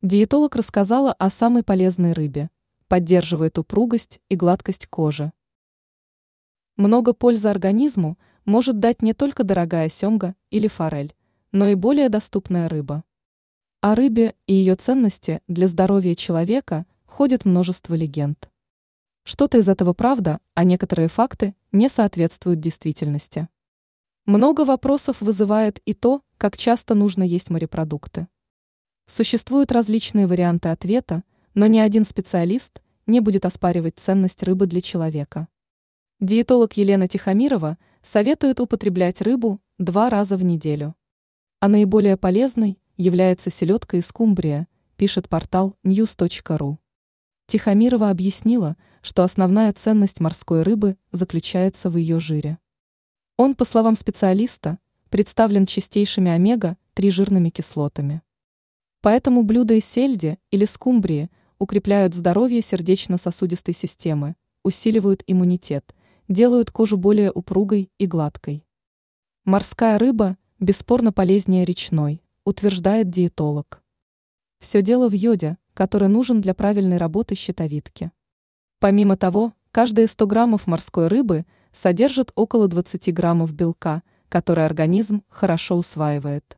Диетолог рассказала о самой полезной рыбе. Поддерживает упругость и гладкость кожи. Много пользы организму может дать не только дорогая семга или форель, но и более доступная рыба. О рыбе и ее ценности для здоровья человека ходит множество легенд. Что-то из этого правда, а некоторые факты не соответствуют действительности. Много вопросов вызывает и то, как часто нужно есть морепродукты. Существуют различные варианты ответа, но ни один специалист не будет оспаривать ценность рыбы для человека. Диетолог Елена Тихомирова советует употреблять рыбу два раза в неделю. А наиболее полезной является селедка и скумбрия, пишет портал news.ru. Тихомирова объяснила, что основная ценность морской рыбы заключается в ее жире. Он, по словам специалиста, представлен чистейшими омега-3 жирными кислотами. Поэтому блюда из сельди или скумбрии укрепляют здоровье сердечно-сосудистой системы, усиливают иммунитет, делают кожу более упругой и гладкой. Морская рыба бесспорно полезнее речной, утверждает диетолог. Все дело в йоде, который нужен для правильной работы щитовидки. Помимо того, каждые 100 граммов морской рыбы содержит около 20 граммов белка, который организм хорошо усваивает.